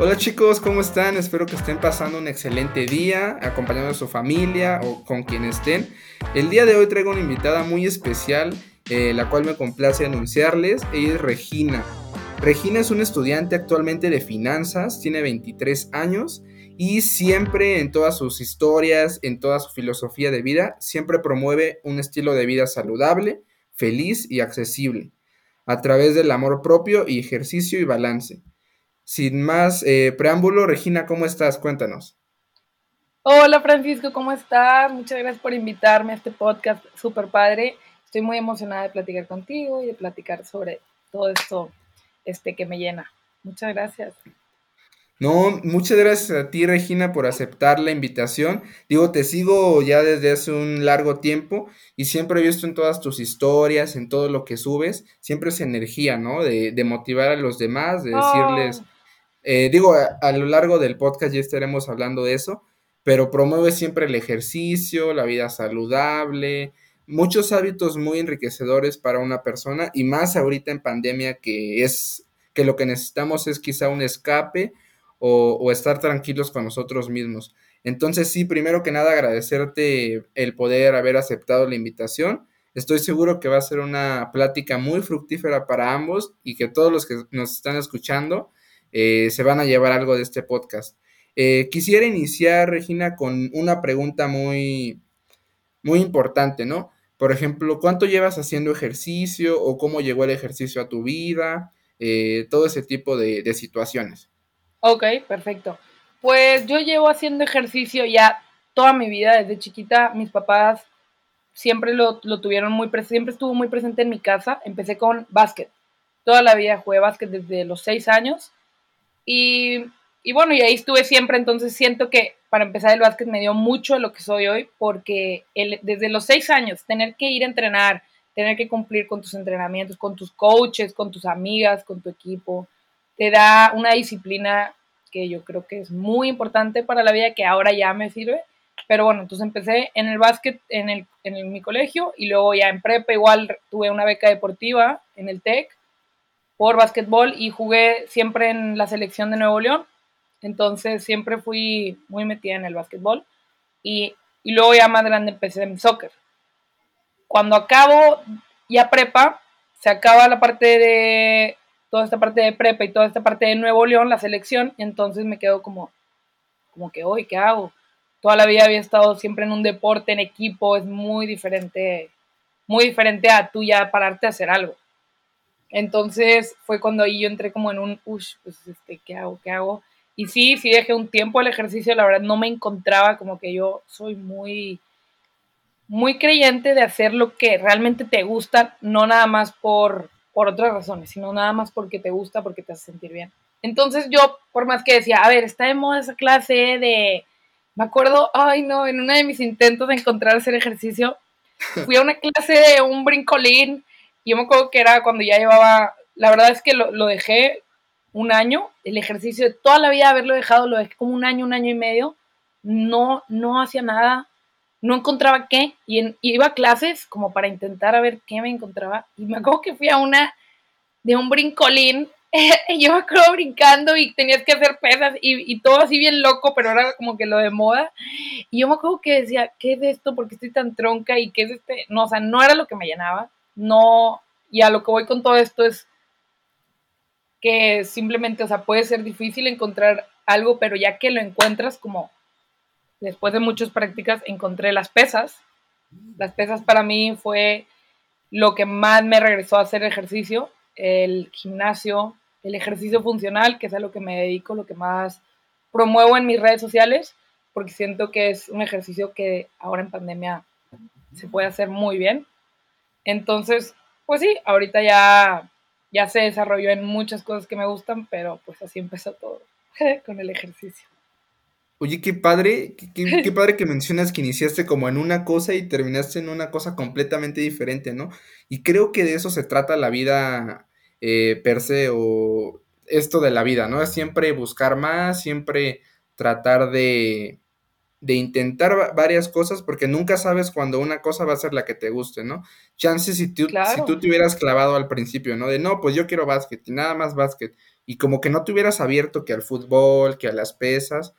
Hola chicos, ¿cómo están? Espero que estén pasando un excelente día, acompañando a su familia o con quien estén. El día de hoy traigo una invitada muy especial, eh, la cual me complace anunciarles. Ella es Regina. Regina es una estudiante actualmente de finanzas, tiene 23 años y siempre en todas sus historias, en toda su filosofía de vida, siempre promueve un estilo de vida saludable, feliz y accesible, a través del amor propio y ejercicio y balance. Sin más eh, preámbulo, Regina, ¿cómo estás? Cuéntanos. Hola Francisco, ¿cómo estás? Muchas gracias por invitarme a este podcast súper padre. Estoy muy emocionada de platicar contigo y de platicar sobre todo esto este, que me llena. Muchas gracias. No, muchas gracias a ti, Regina, por aceptar la invitación. Digo, te sigo ya desde hace un largo tiempo y siempre he visto en todas tus historias, en todo lo que subes, siempre esa energía, ¿no? De, de motivar a los demás, de decirles, oh. Eh, digo, a, lo largo del podcast ya estaremos hablando de eso, pero promueve siempre el ejercicio, la vida saludable, muchos hábitos muy enriquecedores para una persona y más ahorita en pandemia que es que lo que necesitamos es quizá un escape o, o estar tranquilos con nosotros mismos. Entonces sí, primero que nada agradecerte el poder haber aceptado la invitación. Estoy seguro que va a ser una plática muy fructífera para ambos y que todos los que nos están escuchando eh, se van a llevar algo de este podcast. Eh, quisiera iniciar, Regina, con una pregunta muy, muy importante, ¿no? Por ejemplo, ¿cuánto llevas haciendo ejercicio o cómo llegó el ejercicio a tu vida? Eh, todo ese tipo de, situaciones. Ok, perfecto. Pues yo llevo haciendo ejercicio ya toda mi vida, desde chiquita, mis papás siempre lo, lo tuvieron muy presente, siempre estuvo muy presente en mi casa. Empecé con básquet. Toda la vida jugué básquet desde los seis años y, y, bueno, y ahí estuve siempre, entonces siento que para empezar el básquet me dio mucho lo que soy hoy, porque el, desde los seis años, tener que ir a entrenar, tener que cumplir con tus entrenamientos, con tus coaches, con tus amigas, con tu equipo, te da una disciplina que yo creo que es muy importante para la vida, que ahora ya me sirve. Pero bueno, entonces empecé en el básquet en, el, en mi colegio y luego ya en prepa igual tuve una beca deportiva en el TEC por básquetbol y jugué siempre en la selección de Nuevo León. Entonces siempre fui muy metida en el básquetbol. Y, luego ya más grande empecé en soccer. Cuando acabo ya prepa, se acaba la parte de toda esta parte de prepa y toda esta parte de Nuevo León, la selección, entonces me quedo como, como que hoy, ¿qué hago? Toda la vida había estado siempre en un deporte, en equipo, es muy diferente, muy diferente a tú ya pararte a hacer algo. Entonces fue cuando ahí yo entré como en un, uff, pues, este, ¿qué hago? ¿Qué hago? Y sí, sí dejé un tiempo el ejercicio, la verdad no me encontraba como que yo soy muy, muy creyente de hacer lo que realmente te gusta, no nada más por, por otras razones, sino nada más porque te gusta, porque te hace sentir bien. Entonces yo, por más que decía, a ver, está de moda esa clase de, me acuerdo, ay no, en uno de mis intentos de encontrar hacer ejercicio, fui a una clase de un brincolín yo me acuerdo que era cuando ya llevaba, la verdad es que lo, dejé un año, el ejercicio de toda la vida haberlo dejado, lo dejé como un año, un año y medio, no, no hacía nada, no encontraba qué, y, iba a clases como para intentar a ver qué me encontraba, y me acuerdo que fui a una de un brincolín, y yo me acuerdo brincando y tenías que hacer pesas y, y, todo así bien loco, pero era como que lo de moda, y yo me acuerdo que decía, ¿qué es esto? ¿Por qué estoy tan tronca? ¿Y qué es este? No, o sea, no era lo que me llenaba, no, y a lo que voy con todo esto es que simplemente, o sea, puede ser difícil encontrar algo, pero ya que lo encuentras, como después de muchas prácticas, encontré las pesas. Las pesas para mí fue lo que más me regresó a hacer ejercicio, el gimnasio, el ejercicio funcional, que es a lo que me dedico, lo que más promuevo en mis redes sociales, porque siento que es un ejercicio que ahora en pandemia se puede hacer muy bien. Entonces, pues sí, ahorita ya, ya se desarrolló en muchas cosas que me gustan, pero pues así empezó todo con el ejercicio. Oye, qué padre, qué, qué, padre que mencionas que iniciaste como en una cosa y terminaste en una cosa completamente diferente, ¿no? Y creo que de eso se trata la vida eh, per se o esto de la vida, ¿no? Es siempre buscar más, siempre tratar de, de intentar varias cosas porque nunca sabes cuando una cosa va a ser la que te guste, ¿no? Chances si tú, si tú te hubieras clavado al principio, ¿no? De no, pues yo quiero básquet y nada más básquet y como que no te hubieras abierto que al fútbol, que a las pesas,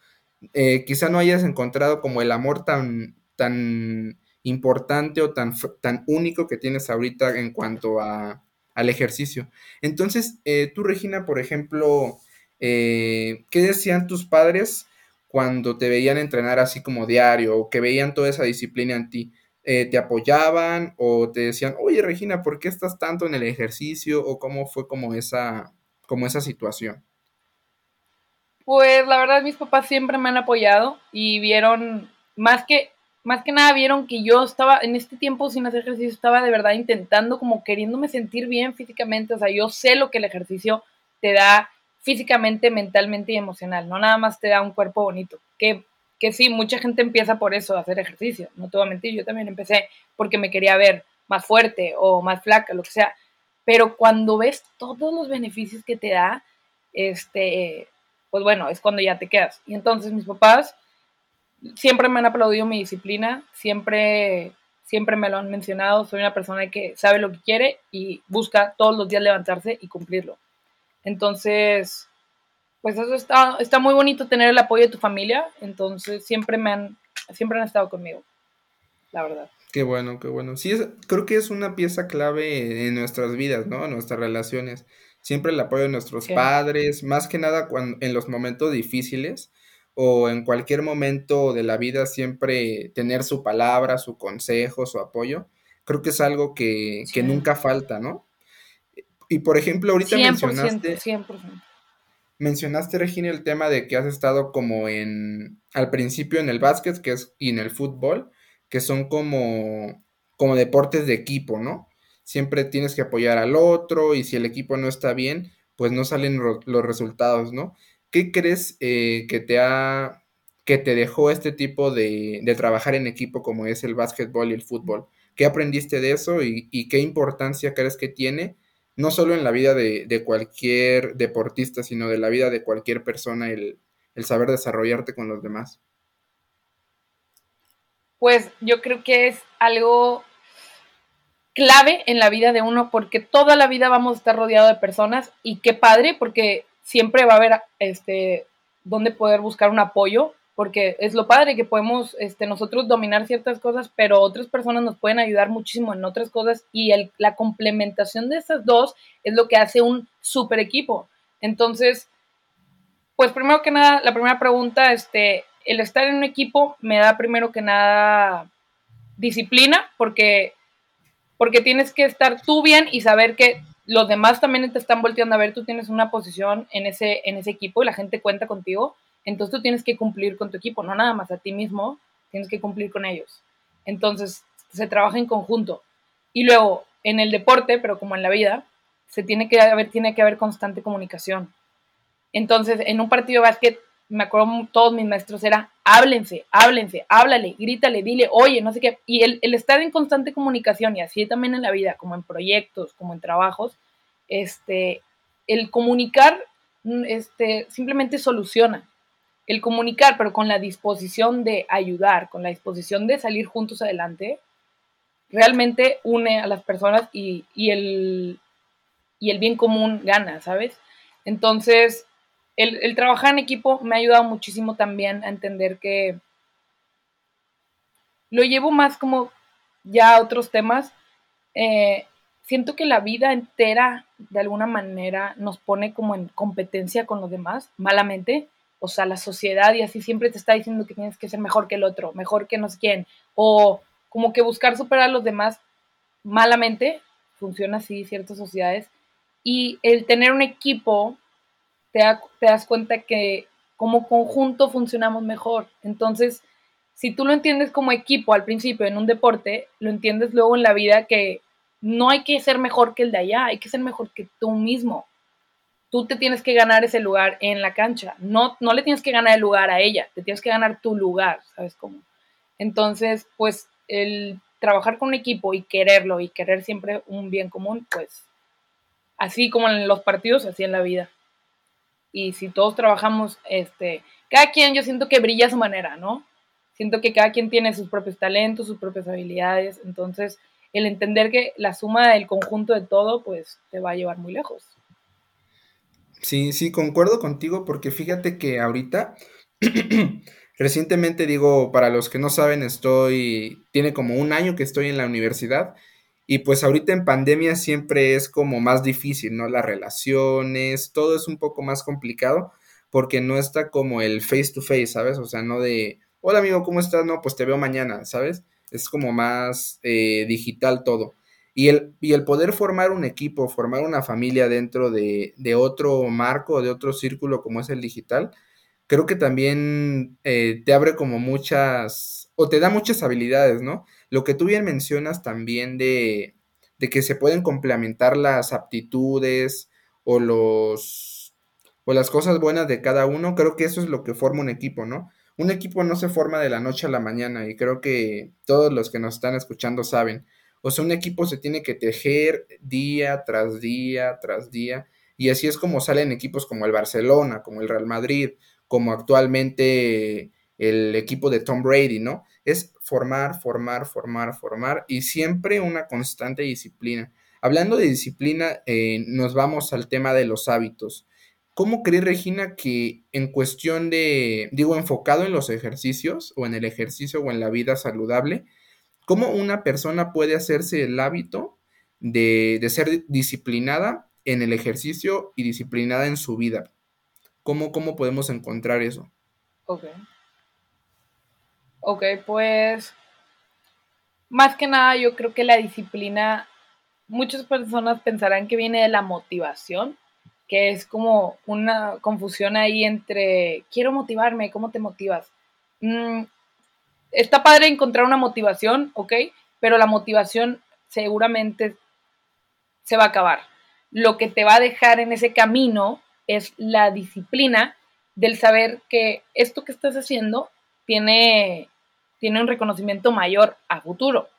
eh, quizá no hayas encontrado como el amor tan, tan importante o tan, tan único que tienes ahorita en cuanto a, al ejercicio. Entonces, eh, tú, Regina, por ejemplo, eh, ¿qué decían tus padres cuando te veían entrenar así como diario o que veían toda esa disciplina en ti? Eh, ¿Te apoyaban o te decían, oye Regina, ¿por qué estás tanto en el ejercicio? ¿O cómo fue como esa, como esa situación? Pues la verdad mis papás siempre me han apoyado y vieron, más que, más que nada vieron que yo estaba en este tiempo sin hacer ejercicio, estaba de verdad intentando como queriéndome sentir bien físicamente, o sea, yo sé lo que el ejercicio te da físicamente, mentalmente y emocional, no nada más te da un cuerpo bonito, que, que sí, mucha gente empieza por eso, a hacer ejercicio, no te voy a mentir, yo también empecé porque me quería ver más fuerte o más flaca, lo que sea, pero cuando ves todos los beneficios que te da, este, pues bueno, es cuando ya te quedas. Y entonces mis papás siempre me han aplaudido mi disciplina, siempre, siempre me lo han mencionado, soy una persona que sabe lo que quiere y busca todos los días levantarse y cumplirlo. Entonces, pues eso está, está muy bonito tener el apoyo de tu familia, entonces siempre me han, siempre han estado conmigo, la verdad. Qué bueno, qué bueno. Sí, es, creo que es una pieza clave en nuestras vidas, ¿no? En nuestras relaciones. Siempre el apoyo de nuestros padres, más que nada cuando, en los momentos difíciles o en cualquier momento de la vida, siempre tener su palabra, su consejo, su apoyo. Creo que es algo que, que nunca falta, ¿no? Y por ejemplo, ahorita mencionaste. 100%. Mencionaste, Regina, el tema de que has estado como en. al principio en el básquet, que es, y en el fútbol, que son como. como deportes de equipo, ¿no? Siempre tienes que apoyar al otro, y si el equipo no está bien, pues no salen los resultados, ¿no? ¿Qué crees eh, que te ha. que te dejó este tipo de, de trabajar en equipo como es el básquetbol y el fútbol? ¿Qué aprendiste de eso y, y qué importancia crees que tiene? No solo en la vida de, cualquier deportista, sino de la vida de cualquier persona, el, saber desarrollarte con los demás? Pues yo creo que es algo clave en la vida de uno porque toda la vida vamos a estar rodeado de personas y qué padre porque siempre va a haber este donde poder buscar un apoyo porque es lo padre que podemos este, nosotros dominar ciertas cosas, pero otras personas nos pueden ayudar muchísimo en otras cosas y el, la complementación de esas dos es lo que hace un super equipo. Entonces, pues primero que nada, la primera pregunta, este, el estar en un equipo me da primero que nada disciplina, porque, porque tienes que estar tú bien y saber que los demás también te están volteando a ver, tú tienes una posición en ese, en ese equipo y la gente cuenta contigo. Entonces tú tienes que cumplir con tu equipo, no nada más a ti mismo, tienes que cumplir con ellos. Entonces se trabaja en conjunto. Y luego, en el deporte, pero como en la vida, se tiene que haber, tiene que haber constante comunicación. Entonces, en un partido de básquet, me acuerdo todos mis maestros era, háblense, háblense, háblale, grítale, dile, oye, no sé qué. Y el, el, estar en constante comunicación, y así también en la vida, como en proyectos, como en trabajos, este, el comunicar este, simplemente soluciona el comunicar, pero con la disposición de ayudar, con la disposición de salir juntos adelante, realmente une a las personas y, el, y el bien común gana, ¿sabes? Entonces, el, trabajar en equipo me ha ayudado muchísimo también a entender que lo llevo más como ya a otros temas. Eh, siento que la vida entera, de alguna manera, nos pone como en competencia con los demás, malamente o sea, la sociedad y así siempre te está diciendo que tienes que ser mejor que el otro, mejor que no sé quién, o como que buscar superar a los demás malamente, funciona así ciertas sociedades, y el tener un equipo, te, te das cuenta que como conjunto funcionamos mejor. Entonces, si tú lo entiendes como equipo al principio en un deporte, lo entiendes luego en la vida que no hay que ser mejor que el de allá, hay que ser mejor que tú mismo tú te tienes que ganar ese lugar en la cancha. No, no le tienes que ganar el lugar a ella, te tienes que ganar tu lugar, ¿sabes cómo? Entonces, pues el trabajar con un equipo y quererlo y querer siempre un bien común, pues así como en los partidos, así en la vida. Y si todos trabajamos, este, cada quien yo siento que brilla a su manera, ¿no? Siento que cada quien tiene sus propios talentos, sus propias habilidades, entonces el entender que la suma del conjunto de todo, pues te va a llevar muy lejos. Sí, sí, concuerdo contigo porque fíjate que ahorita, recientemente digo, para los que no saben, estoy, tiene como un año que estoy en la universidad y pues ahorita en pandemia siempre es como más difícil, ¿no? Las relaciones, todo es un poco más complicado porque no está como el face to face, ¿sabes? O sea, no de, hola amigo, ¿cómo estás? No, pues te veo mañana, ¿sabes? Es como más eh, digital todo. Y el, y el poder formar un equipo, formar una familia dentro de, de otro marco, de otro círculo como es el digital, creo que también eh, te abre como muchas, o te da muchas habilidades, ¿no? Lo que tú bien mencionas también de, de que se pueden complementar las aptitudes o los, o las cosas buenas de cada uno, creo que eso es lo que forma un equipo, ¿no? Un equipo no se forma de la noche a la mañana y creo que todos los que nos están escuchando saben. O sea, un equipo se tiene que tejer día tras día tras día. Y así es como salen equipos como el Barcelona, como el Real Madrid, como actualmente el equipo de Tom Brady, ¿no? Es formar, formar, formar, formar y siempre una constante disciplina. Hablando de disciplina, eh, nos vamos al tema de los hábitos. ¿Cómo crees, Regina, que en cuestión de, digo, enfocado en los ejercicios o en el ejercicio o en la vida saludable, ¿Cómo una persona puede hacerse el hábito de, ser disciplinada en el ejercicio y disciplinada en su vida? ¿Cómo, cómo podemos encontrar eso? Ok. Ok, pues más que nada yo creo que la disciplina, muchas personas pensarán que viene de la motivación, que es como una confusión ahí entre quiero motivarme, ¿cómo te motivas? Mm, está padre encontrar una motivación, ¿ok? Pero la motivación seguramente se va a acabar. Lo que te va a dejar en ese camino es la disciplina del saber que esto que estás haciendo tiene, tiene un reconocimiento mayor a futuro.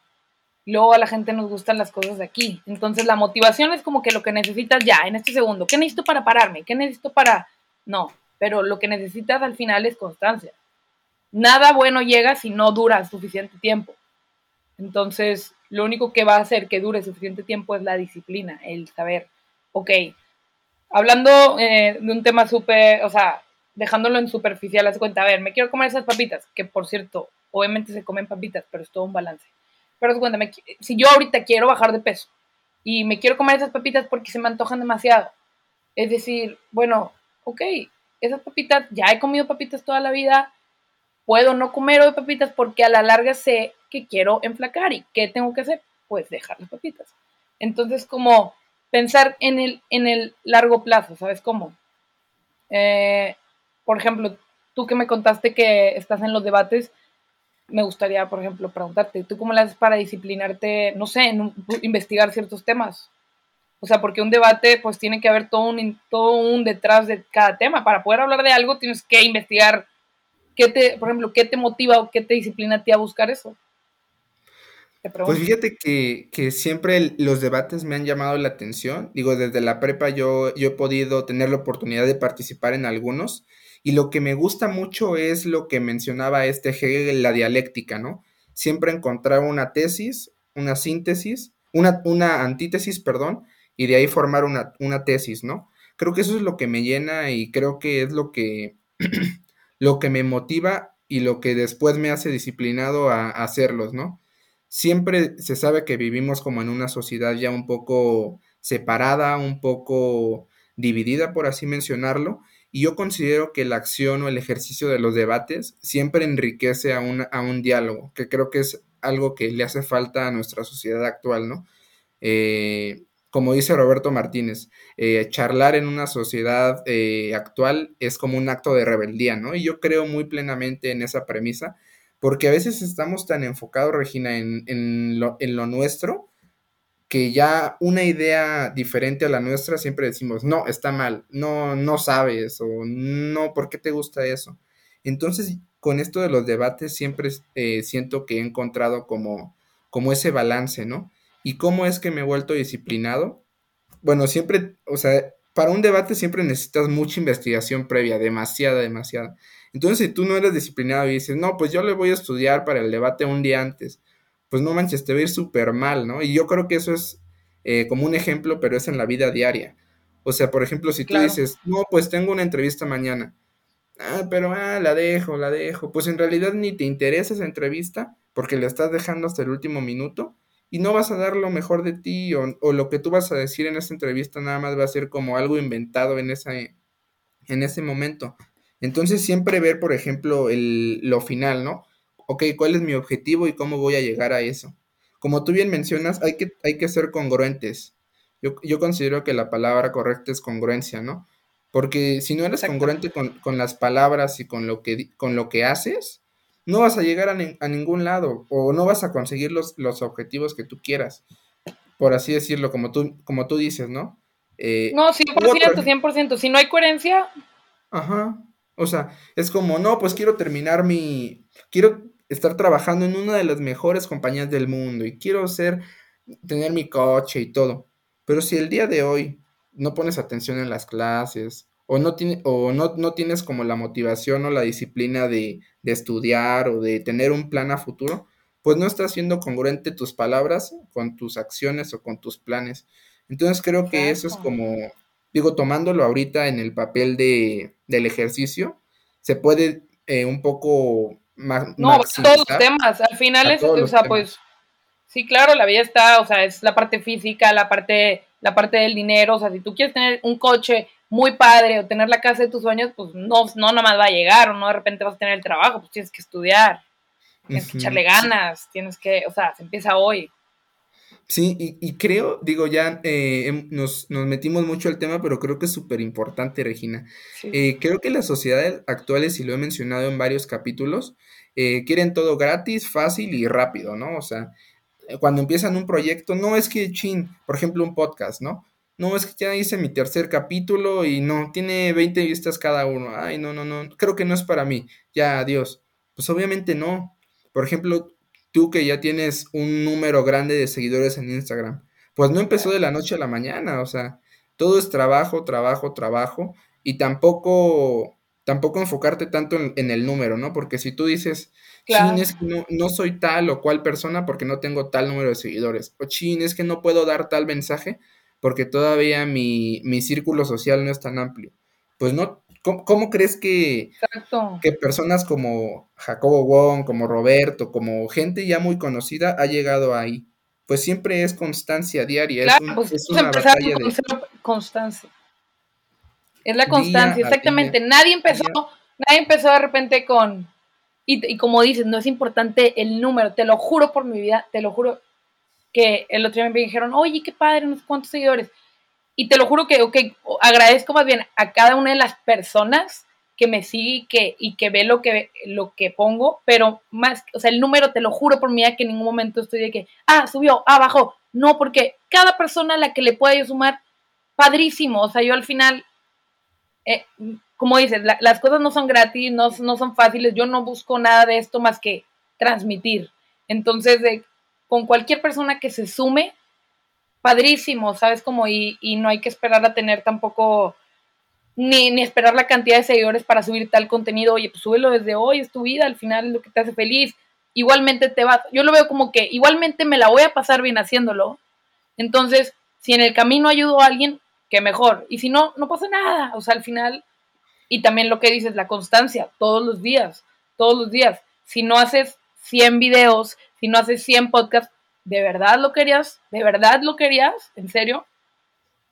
Luego a la gente nos gustan las cosas de aquí. Entonces la motivación es como que lo que necesitas ya, en este segundo. ¿Qué necesito para pararme? ¿Qué necesito para...? No, pero lo que necesitas al final es constancia nada bueno llega si no dura suficiente tiempo. Entonces, lo único que va a hacer que dure suficiente tiempo es la disciplina, el saber, ok, hablando eh, de un tema súper, o sea, dejándolo en superficial, haz cuenta, a ver, me quiero comer esas papitas, que por cierto, obviamente se comen papitas, pero es todo un balance. Pero haz cuenta, si yo ahorita quiero bajar de peso y me quiero comer esas papitas porque se me antojan demasiado, es decir, bueno, ok, esas papitas, ya he comido papitas toda la vida, puedo no comer hoy papitas porque a la larga sé que quiero enflacar y ¿qué tengo que hacer? Pues dejar las papitas. Entonces, como pensar en el, en el largo plazo, ¿sabes cómo? Eh, por ejemplo, tú que me contaste que estás en los debates, me gustaría, por ejemplo, preguntarte, ¿tú cómo le haces para disciplinarte, no sé, investigar ciertos temas? O sea, porque un debate, pues tiene que haber todo un, todo un detrás de cada tema. Para poder hablar de algo, tienes que investigar ¿Qué te, por ejemplo, qué te motiva o qué te disciplina a ti a buscar eso? Pues fíjate que, siempre los debates me han llamado la atención. Digo, desde la prepa yo, yo he podido tener la oportunidad de participar en algunos. Y lo que me gusta mucho es lo que mencionaba este Hegel, la dialéctica, ¿no? Siempre encontrar una tesis, una síntesis, una, una antítesis, perdón, y de ahí formar una, una tesis, ¿no? Creo que eso es lo que me llena y creo que es lo que lo que me motiva y lo que después me hace disciplinado a, hacerlos, ¿no? Siempre se sabe que vivimos como en una sociedad ya un poco separada, un poco dividida, por así mencionarlo, y yo considero que la acción o el ejercicio de los debates siempre enriquece a un, a un diálogo, que creo que es algo que le hace falta a nuestra sociedad actual, ¿no? Eh, como dice Roberto Martínez, eh, charlar en una sociedad eh, actual es como un acto de rebeldía, ¿no? Y yo creo muy plenamente en esa premisa, porque a veces estamos tan enfocados, Regina, en, lo, en lo nuestro, que ya una idea diferente a la nuestra siempre decimos, no, está mal, no, no sabes, o no, ¿por qué te gusta eso? Entonces, con esto de los debates siempre eh, siento que he encontrado como, como ese balance, ¿no? ¿Y cómo es que me he vuelto disciplinado? Bueno, siempre, o sea, para un debate siempre necesitas mucha investigación previa, demasiada, demasiada. Entonces, si tú no eres disciplinado y dices, no, pues yo le voy a estudiar para el debate un día antes, pues no manches, te va a ir súper mal, ¿no? Y yo creo que eso es eh, como un ejemplo, pero es en la vida diaria. O sea, por ejemplo, si tú dices, no, pues tengo una entrevista mañana. Ah, pero ah, la dejo, la dejo. Pues en realidad ni te interesa esa entrevista porque la estás dejando hasta el último minuto y no vas a dar lo mejor de ti o, o lo que tú vas a decir en esa entrevista nada más va a ser como algo inventado en, esa, en ese momento. Entonces siempre ver, por ejemplo, el, lo final, ¿no? Ok, ¿cuál es mi objetivo y cómo voy a llegar a eso? Como tú bien mencionas, hay que, hay que ser congruentes. Yo, yo considero que la palabra correcta es congruencia, ¿no? Porque si no eres congruente con, con, las palabras y con lo que, con lo que haces, no vas a llegar a, a ningún lado o no vas a conseguir los, los, objetivos que tú quieras, por así decirlo, como tú, como tú dices, ¿no? Eh, no, 100%, 100%. Si no hay coherencia. Ajá. O sea, es como, no, pues quiero terminar mi, quiero estar trabajando en una de las mejores compañías del mundo y quiero ser, tener mi coche y todo. Pero si el día de hoy no pones atención en las clases o no, tiene, o no, no tienes como la motivación o la disciplina de, de, estudiar o de tener un plan a futuro, pues no estás siendo congruente tus palabras con tus acciones o con tus planes. Entonces creo que eso es como, digo, tomándolo ahorita en el papel de, del ejercicio, se puede eh, un poco más... No, todos los temas, al final es, o sea, pues, sí, claro, la vida está, o sea, es la parte física, la parte, la parte del dinero, o sea, si tú quieres tener un coche muy padre o tener la casa de tus sueños, pues no, no nomás va a llegar o no de repente vas a tener el trabajo, pues tienes que estudiar, tienes que echarle ganas, tienes que, o sea, se empieza hoy. Sí, y, creo, digo, ya eh, nos, nos, metimos mucho al tema, pero creo que es súper importante, Regina. Eh, creo que las sociedades actuales, y lo he mencionado en varios capítulos, eh, quieren todo gratis, fácil y rápido, ¿no? O sea, cuando empiezan un proyecto, no es que, chin, por ejemplo, un podcast, ¿no? No, es que ya hice mi tercer capítulo y no, tiene 20 vistas cada uno. Ay, no, no, no, creo que no es para mí. Ya, adiós. Pues obviamente no. Por ejemplo, tú que ya tienes un número grande de seguidores en Instagram, pues no empezó de la noche a la mañana, o sea, todo es trabajo, trabajo, trabajo, y tampoco, tampoco enfocarte tanto en, el número, ¿no? Porque si tú dices, chin, es que no, no, soy tal o cual persona porque no tengo tal número de seguidores, o chin, es que no puedo dar tal mensaje porque todavía mi, mi círculo social no es tan amplio. Pues no, ¿Cómo, crees que, que personas como Jacobo Wong, como Roberto, como gente ya muy conocida ha llegado ahí? Pues siempre es constancia diaria. Claro, es, pues, es una batalla de... constancia. Es la constancia, exactamente. Nadie empezó, nadie empezó de repente con. Y, y, como dices, no es importante el número, te lo juro por mi vida, te lo juro que el otro día me dijeron, oye, qué padre, no sé cuántos seguidores. Y te lo juro que, ok, agradezco más bien a cada una de las personas que me sigue y que, y que ve lo que, lo que pongo, pero más, o sea, el número, te lo juro por vida que en ningún momento estoy de que, ah, subió, ah, bajó. No, porque cada persona a la que le pueda yo sumar, padrísimo. O sea, yo al final, eh, como dices, las cosas no son gratis, no, no, son fáciles. Yo no busco nada de esto más que transmitir. Entonces, con cualquier persona que se sume, padrísimo, ¿sabes? Como y, no hay que esperar a tener tampoco, ni, ni, esperar la cantidad de seguidores para subir tal contenido, oye, pues súbelo desde hoy, es tu vida, al final es lo que te hace feliz, igualmente te vas, yo lo veo como que igualmente me la voy a pasar bien haciéndolo, entonces, si en el camino ayudo a alguien, que mejor, y si no, no pasa nada, o sea, al final, y también lo que dices, la constancia, todos los días, todos los días, si no haces 100 videos, si no haces 100 podcasts, ¿de verdad lo querías? ¿De verdad lo querías? ¿En serio?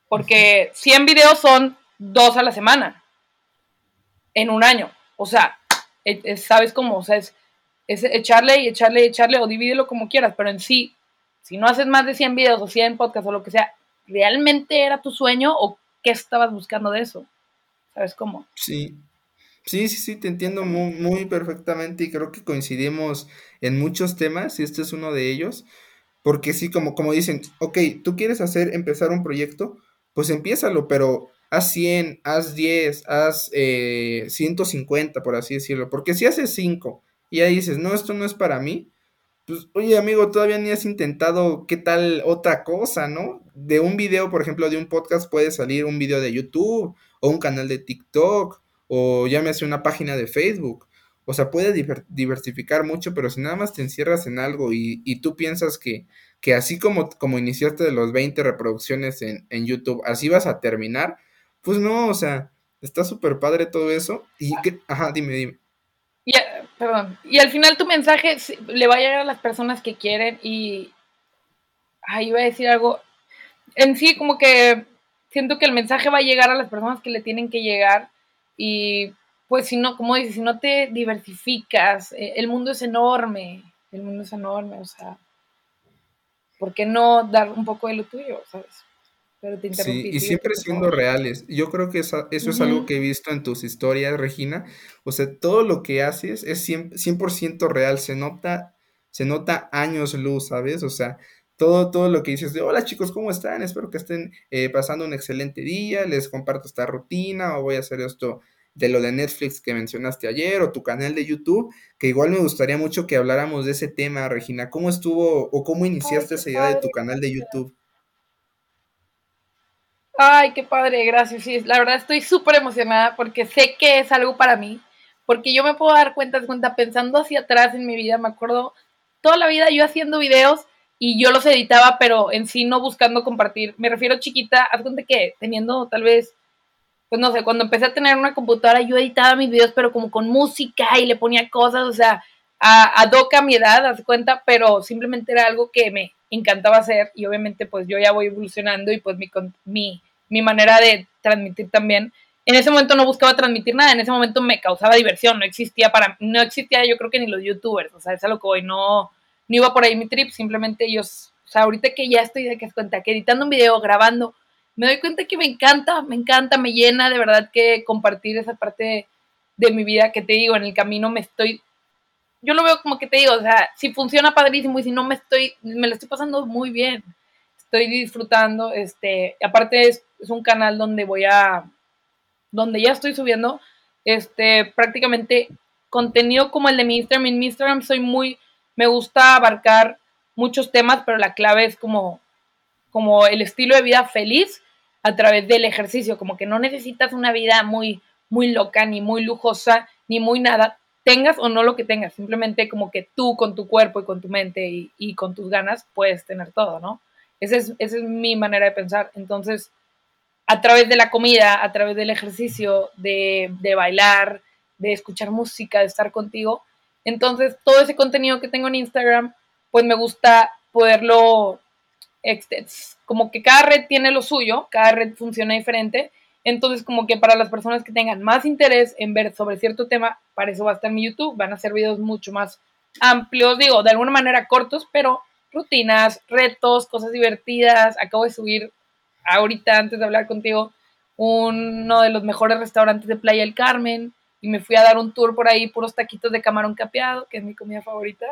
Porque 100 videos son dos a la semana en un año. O sea, ¿sabes cómo? O sea, es, echarle y echarle y echarle o divídelo como quieras, pero en sí, si no haces más de 100 videos o 100 podcasts o lo que sea, ¿realmente era tu sueño o qué estabas buscando de eso? ¿Sabes cómo? Sí, Sí, sí, sí, te entiendo muy, muy perfectamente y creo que coincidimos en muchos temas y este es uno de ellos. Porque sí, como, como dicen, ok, tú quieres hacer, empezar un proyecto, pues empiézalo, pero haz 100, haz 10, haz eh, 150, por así decirlo. Porque si haces 5 y ahí dices, no, esto no es para mí, pues, oye, amigo, todavía ni has intentado qué tal otra cosa, ¿no? De un video, por ejemplo, de un podcast puede salir un video de YouTube o un canal de TikTok o llámese una página de Facebook. O sea, puede diversificar mucho, pero si nada más te encierras en algo y, tú piensas que que así como, como iniciaste de los 20 reproducciones en, en YouTube, así vas a terminar, pues no, o sea, está súper padre todo eso. Y que, ajá, dime, dime. Y, perdón. Y al final tu mensaje le va a llegar a las personas que quieren y ahí iba a decir algo. En sí, como que siento que el mensaje va a llegar a las personas que le tienen que llegar y pues si no, como dices, si no te diversificas, eh, el mundo es enorme, el mundo es enorme, o sea, ¿por qué no dar un poco de lo tuyo, sabes? Pero te sí, y siempre siendo reales. Yo creo que eso, es algo que he visto en tus historias, Regina. O sea, todo lo que haces es 100%, 100 real. Se nota, se nota años luz, ¿sabes? O sea, todo, todo lo que dices de, hola chicos, ¿cómo están? Espero que estén eh, pasando un excelente día, les comparto esta rutina o voy a hacer esto de lo de Netflix que mencionaste ayer o tu canal de YouTube, que igual me gustaría mucho que habláramos de ese tema, Regina. ¿Cómo estuvo o cómo iniciaste esa idea de tu canal de YouTube? Ay, qué padre, gracias. Sí, la verdad estoy súper emocionada porque sé que es algo para mí, porque yo me puedo dar cuenta, cuenta, pensando hacia atrás en mi vida, me acuerdo toda la vida yo haciendo videos y yo los editaba, pero en sí no buscando compartir. Me refiero chiquita, haz cuenta que teniendo tal vez, pues no sé, cuando empecé a tener una computadora, yo editaba mis videos, pero como con música y le ponía cosas, o sea, a, a doca mi edad, haz cuenta, pero simplemente era algo que me encantaba hacer y obviamente pues yo ya voy evolucionando y pues mi, mi, mi manera de transmitir también. En ese momento no buscaba transmitir nada, en ese momento me causaba diversión, no existía para, no existía yo creo que ni los youtubers, o sea, es a lo que voy, no, no iba por ahí mi trip, simplemente ellos, o sea, ahorita que ya estoy de que cuenta, que editando un video, grabando, me doy cuenta que me encanta, me encanta, me llena de verdad que compartir esa parte de, mi vida que te digo, en el camino me estoy, yo lo veo como que te digo, o sea, si funciona padrísimo y si no me estoy, me lo estoy pasando muy bien, estoy disfrutando, este, aparte es, es un canal donde voy a, donde ya estoy subiendo, este, prácticamente contenido como el de mi Instagram, en mi Instagram soy muy, me gusta abarcar muchos temas, pero la clave es como, como el estilo de vida feliz a través del ejercicio, como que no necesitas una vida muy, muy loca, ni muy lujosa, ni muy nada, tengas o no lo que tengas, simplemente como que tú con tu cuerpo y con tu mente y, con tus ganas puedes tener todo, ¿no? Esa es, esa es mi manera de pensar. Entonces, a través de la comida, a través del ejercicio, de, de bailar, de escuchar música, de estar contigo, entonces, todo ese contenido que tengo en Instagram, pues me gusta poderlo, como que cada red tiene lo suyo, cada red funciona diferente. Entonces, como que para las personas que tengan más interés en ver sobre cierto tema, para eso va a estar mi YouTube. Van a ser videos mucho más amplios, digo, de alguna manera cortos, pero rutinas, retos, cosas divertidas. Acabo de subir ahorita, antes de hablar contigo, uno de los mejores restaurantes de Playa del Carmen y me fui a dar un tour por ahí, puros taquitos de camarón capeado, que es mi comida favorita.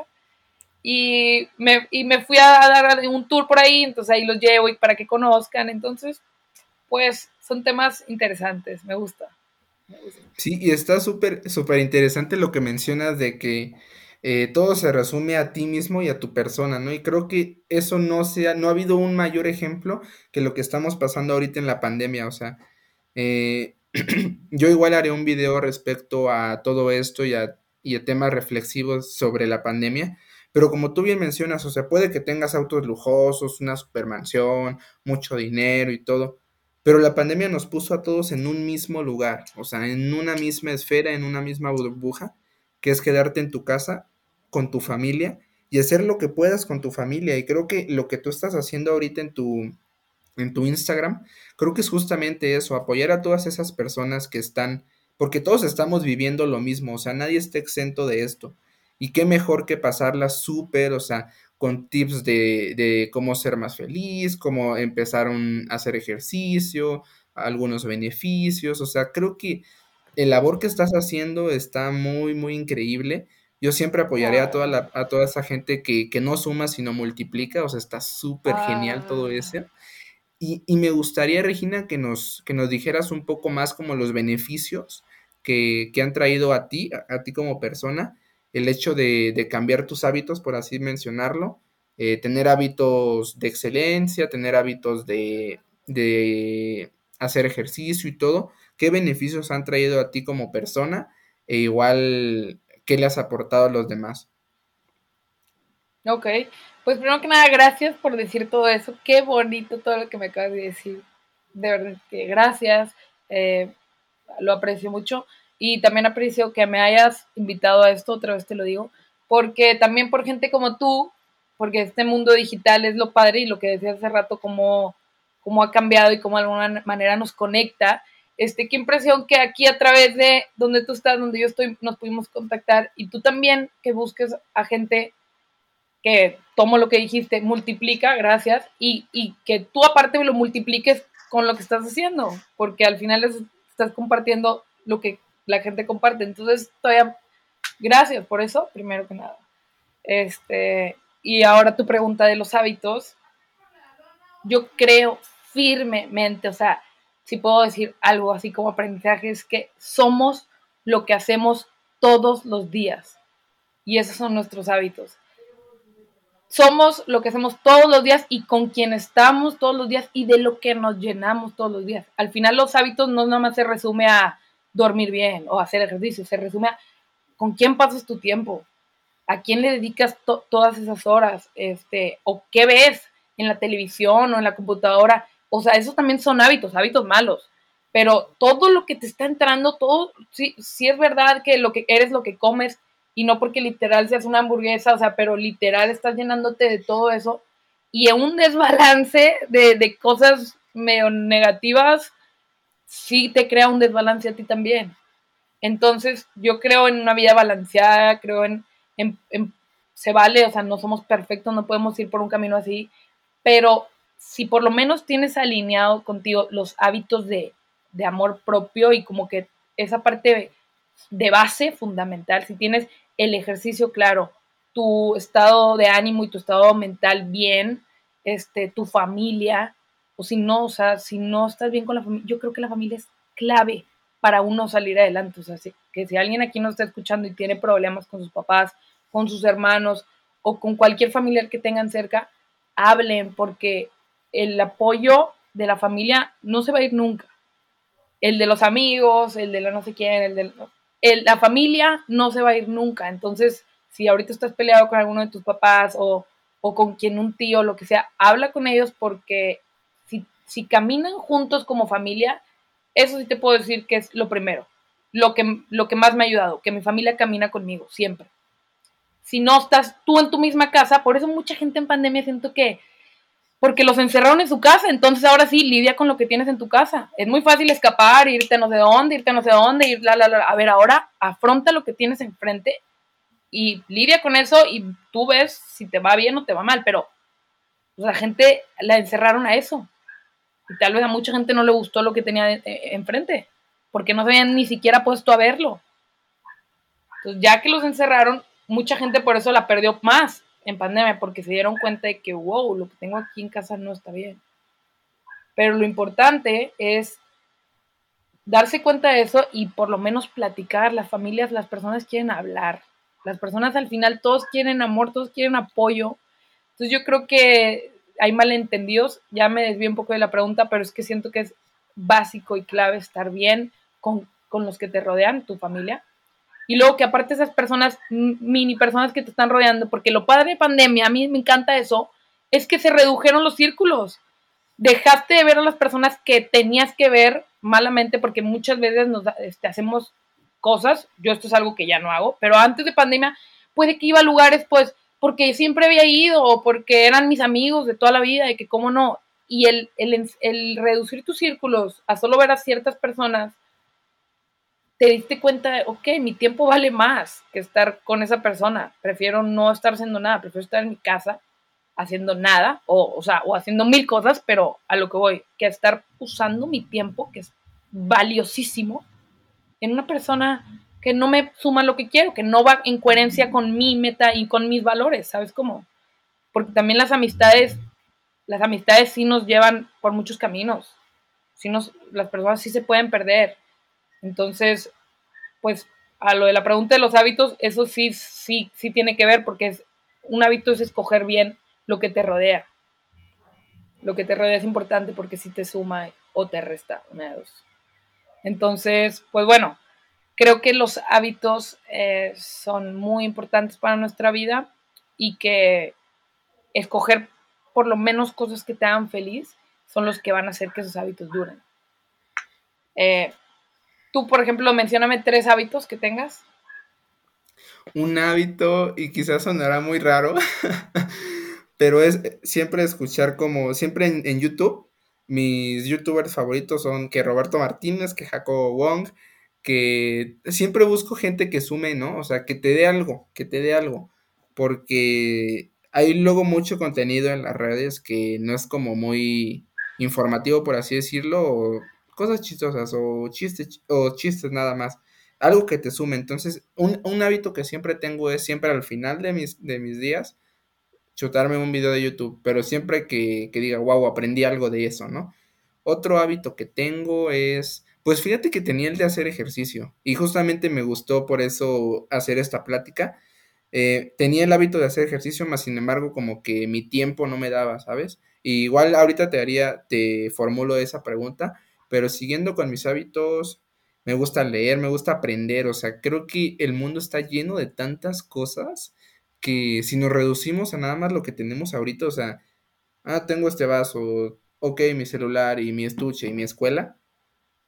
Y me, y me fui a dar un tour por ahí, entonces ahí los llevo y para que conozcan. Entonces, pues son temas interesantes, me gusta. Sí, y está súper, súper interesante lo que mencionas de que eh, todo se resume a ti mismo y a tu persona, ¿no? Y creo que eso no sea, no ha habido un mayor ejemplo que lo que estamos pasando ahorita en la pandemia, o sea, eh, yo igual haré un video respecto a todo esto y a, temas reflexivos sobre la pandemia, pero como tú bien mencionas, o sea, puede que tengas autos lujosos, una supermansión, mucho dinero y todo, pero la pandemia nos puso a todos en un mismo lugar, o sea, en una misma esfera, en una misma burbuja, que es quedarte en tu casa con tu familia y hacer lo que puedas con tu familia. Y creo que lo que tú estás haciendo ahorita en tu, en tu Instagram, creo que es justamente eso, apoyar a todas esas personas que están, porque todos estamos viviendo lo mismo, o sea, nadie está exento de esto. Y qué mejor que pasarla súper, o sea, con tips de, de, cómo ser más feliz, cómo empezar a hacer ejercicio, algunos beneficios, o sea, creo que el labor que estás haciendo está muy, muy increíble. Yo siempre apoyaré a toda, la, a toda esa gente que, que no suma, sino multiplica, o sea, está súper genial todo ah. eso. Y, me gustaría, Regina, que nos, que nos dijeras un poco más como los beneficios que, han traído a ti, a, ti como persona, el hecho de, cambiar tus hábitos, por así mencionarlo, eh, tener hábitos de excelencia, tener hábitos de, de hacer ejercicio y todo, qué beneficios han traído a ti como persona e igual qué le has aportado a los demás. Ok, pues primero que nada, gracias por decir todo eso. Qué bonito todo lo que me acabas de decir. De verdad que gracias. Eh, lo aprecio mucho. Y también aprecio que me hayas invitado a esto, otra vez te lo digo, porque también por gente como tú, porque este mundo digital es lo padre y lo que decía hace rato, cómo, cómo ha cambiado y cómo de alguna manera nos conecta. Este, qué impresión que aquí a través de donde tú estás, donde yo estoy, nos pudimos contactar y tú también que busques a gente que tomo lo que dijiste, multiplica, gracias, y, y que tú aparte lo multipliques con lo que estás haciendo, porque al final estás compartiendo lo que la gente comparte. Entonces, todavía, gracias por eso, primero que nada. Este, y ahora tu pregunta de los hábitos, yo creo firmemente, o sea, si puedo decir algo así como aprendizaje, es que somos lo que hacemos todos los días. Y esos son nuestros hábitos somos lo que hacemos todos los días y con quien estamos todos los días y de lo que nos llenamos todos los días. Al final los hábitos no nada más se resume a dormir bien o hacer ejercicio, se resume a con quién pasas tu tiempo, a quién le dedicas todas esas horas, este, o qué ves en la televisión o en la computadora. O sea, esos también son hábitos, hábitos malos. Pero todo lo que te está entrando, todo, sí, sí es verdad que lo que eres lo que comes, y no porque literal seas una hamburguesa, o sea, pero literal estás llenándote de todo eso y en un desbalance de, cosas medio negativas, sí te crea un desbalance a ti también. Entonces, yo creo en una vida balanceada, creo en, en, se vale, o sea, no somos perfectos, no podemos ir por un camino así, pero si por lo menos tienes alineado contigo los hábitos de, de amor propio y como que esa parte de base fundamental, si tienes el ejercicio, claro, tu estado de ánimo y tu estado mental bien, este, tu familia, o si no, o sea, si no estás bien con la familia, yo creo que la familia es clave para uno salir adelante. O sea, que si alguien aquí nos está escuchando y tiene problemas con sus papás, con sus hermanos o con cualquier familiar que tengan cerca, hablen porque el apoyo de la familia no se va a ir nunca. El de los amigos, el de la no sé quién, el de la familia no se va a ir nunca. Entonces, si ahorita estás peleado con alguno de tus papás o, con quien un tío, lo que sea, habla con ellos porque si, si caminan juntos como familia, eso sí te puedo decir que es lo primero, lo que, lo que más me ha ayudado, que mi familia camina conmigo, siempre. Si no estás tú en tu misma casa, por eso mucha gente en pandemia siento que porque los encerraron en su casa, entonces ahora sí, lidia con lo que tienes en tu casa. Es muy fácil escapar, irte no sé dónde, irte no sé dónde, ir la, la, la. A ver, ahora afronta lo que tienes enfrente y lidia con eso y tú ves si te va bien o te va mal, pero la gente la encerraron a eso. Y tal vez a mucha gente no le gustó lo que tenía enfrente, porque no se habían ni siquiera puesto a verlo. Entonces, ya que los encerraron, mucha gente por eso la perdió más en pandemia porque se dieron cuenta de que, wow, lo que tengo aquí en casa no está bien. Pero lo importante es darse cuenta de eso y por lo menos platicar. Las familias, las personas quieren hablar. Las personas al final, todos quieren amor, todos quieren apoyo. Entonces yo creo que hay malentendidos. Ya me desvié un poco de la pregunta, pero es que siento que es básico y clave estar bien con, con los que te rodean, tu familia. Y luego que aparte esas personas, mini personas que te están rodeando, porque lo padre de pandemia, a mí me encanta eso, es que se redujeron los círculos. Dejaste de ver a las personas que tenías que ver malamente, porque muchas veces nos este, hacemos cosas, yo esto es algo que ya no hago, pero antes de pandemia puede que iba a lugares pues porque siempre había ido o porque eran mis amigos de toda la vida y que cómo no. Y el, el, el reducir tus círculos a solo ver a ciertas personas te diste cuenta, ok, mi tiempo vale más que estar con esa persona. Prefiero no estar haciendo nada, prefiero estar en mi casa haciendo nada, o, o sea, o haciendo mil cosas, pero a lo que voy, que estar usando mi tiempo, que es valiosísimo, en una persona que no me suma lo que quiero, que no va en coherencia con mi meta y con mis valores, ¿sabes cómo? Porque también las amistades, las amistades sí nos llevan por muchos caminos, sí nos, las personas sí se pueden perder, entonces, pues a lo de la pregunta de los hábitos, eso sí, sí, sí tiene que ver porque es, un hábito es escoger bien lo que te rodea. Lo que te rodea es importante porque si te suma o te resta, una de dos. Entonces, pues bueno, creo que los hábitos eh, son muy importantes para nuestra vida y que escoger por lo menos cosas que te hagan feliz son los que van a hacer que esos hábitos duren. Eh, tú, por ejemplo, mencióname tres hábitos que tengas. Un hábito, y quizás sonará muy raro, pero es siempre escuchar como, siempre en, YouTube, mis youtubers favoritos son que Roberto Martínez, que Jacobo Wong, que siempre busco gente que sume, ¿no? O sea, que te dé algo, que te dé algo, porque hay luego mucho contenido en las redes que no es como muy informativo, por así decirlo, cosas chistosas, o chistes, o chistes nada más, algo que te sume. Entonces, un, un hábito que siempre tengo es siempre al final de mis, de mis días, chutarme un video de YouTube, pero siempre que, que diga, wow, aprendí algo de eso, ¿no? Otro hábito que tengo es, pues fíjate que tenía el de hacer ejercicio y justamente me gustó por eso hacer esta plática. Eh, tenía el hábito de hacer ejercicio, más sin embargo como que mi tiempo no me daba, ¿sabes? igual ahorita te haría, te formulo esa pregunta, pero siguiendo con mis hábitos, me gusta leer, me gusta aprender, o sea, creo que el mundo está lleno de tantas cosas que si nos reducimos a nada más lo que tenemos ahorita, o sea, ah, tengo este vaso, ok, mi celular y mi estuche y mi escuela,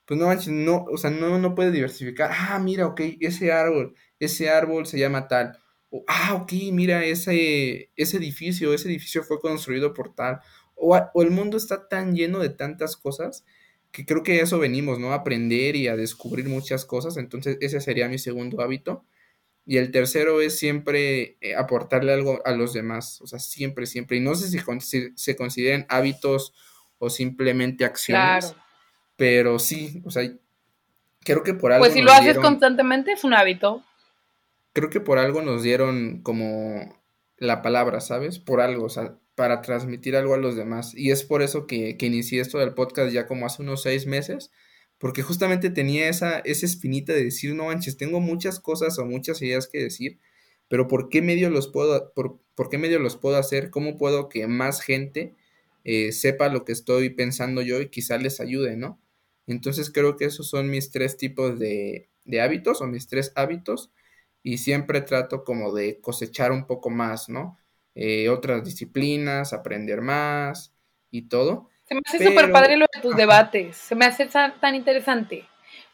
pues no manches, no, o sea, no, no puedes diversificar, ah, mira, ok, ese árbol, ese árbol se llama tal, o, ah, ok, mira, ese, ese edificio, ese edificio fue construido por tal, o el mundo está tan lleno de tantas cosas que creo que eso venimos, ¿no? A aprender y a descubrir muchas cosas, entonces ese sería mi segundo hábito y el tercero es siempre eh, aportarle algo a los demás, o sea, siempre, siempre. Y no sé si, se consideren hábitos o simplemente acciones, claro. pero sí, o sea, creo que por algo... Pues si lo haces constantemente es un hábito. Creo que por algo nos dieron como la palabra, ¿sabes? Por algo, o sea, para transmitir algo a los demás. Y es por eso que, que inicié esto del podcast ya como hace unos seis meses porque justamente tenía esa, esa espinita de decir, no manches, tengo muchas cosas o muchas ideas que decir, pero ¿por qué medio los puedo, por, qué medio los puedo hacer? ¿Cómo puedo que más gente eh, sepa lo que estoy pensando yo y quizá les ayude, ¿no? Entonces creo que esos son mis tres tipos de, de hábitos o mis tres hábitos y siempre trato como de cosechar un poco más, ¿no? Eh, otras disciplinas, aprender más y todo. Se me hace súper padre lo de tus debates, se me hace tan, interesante.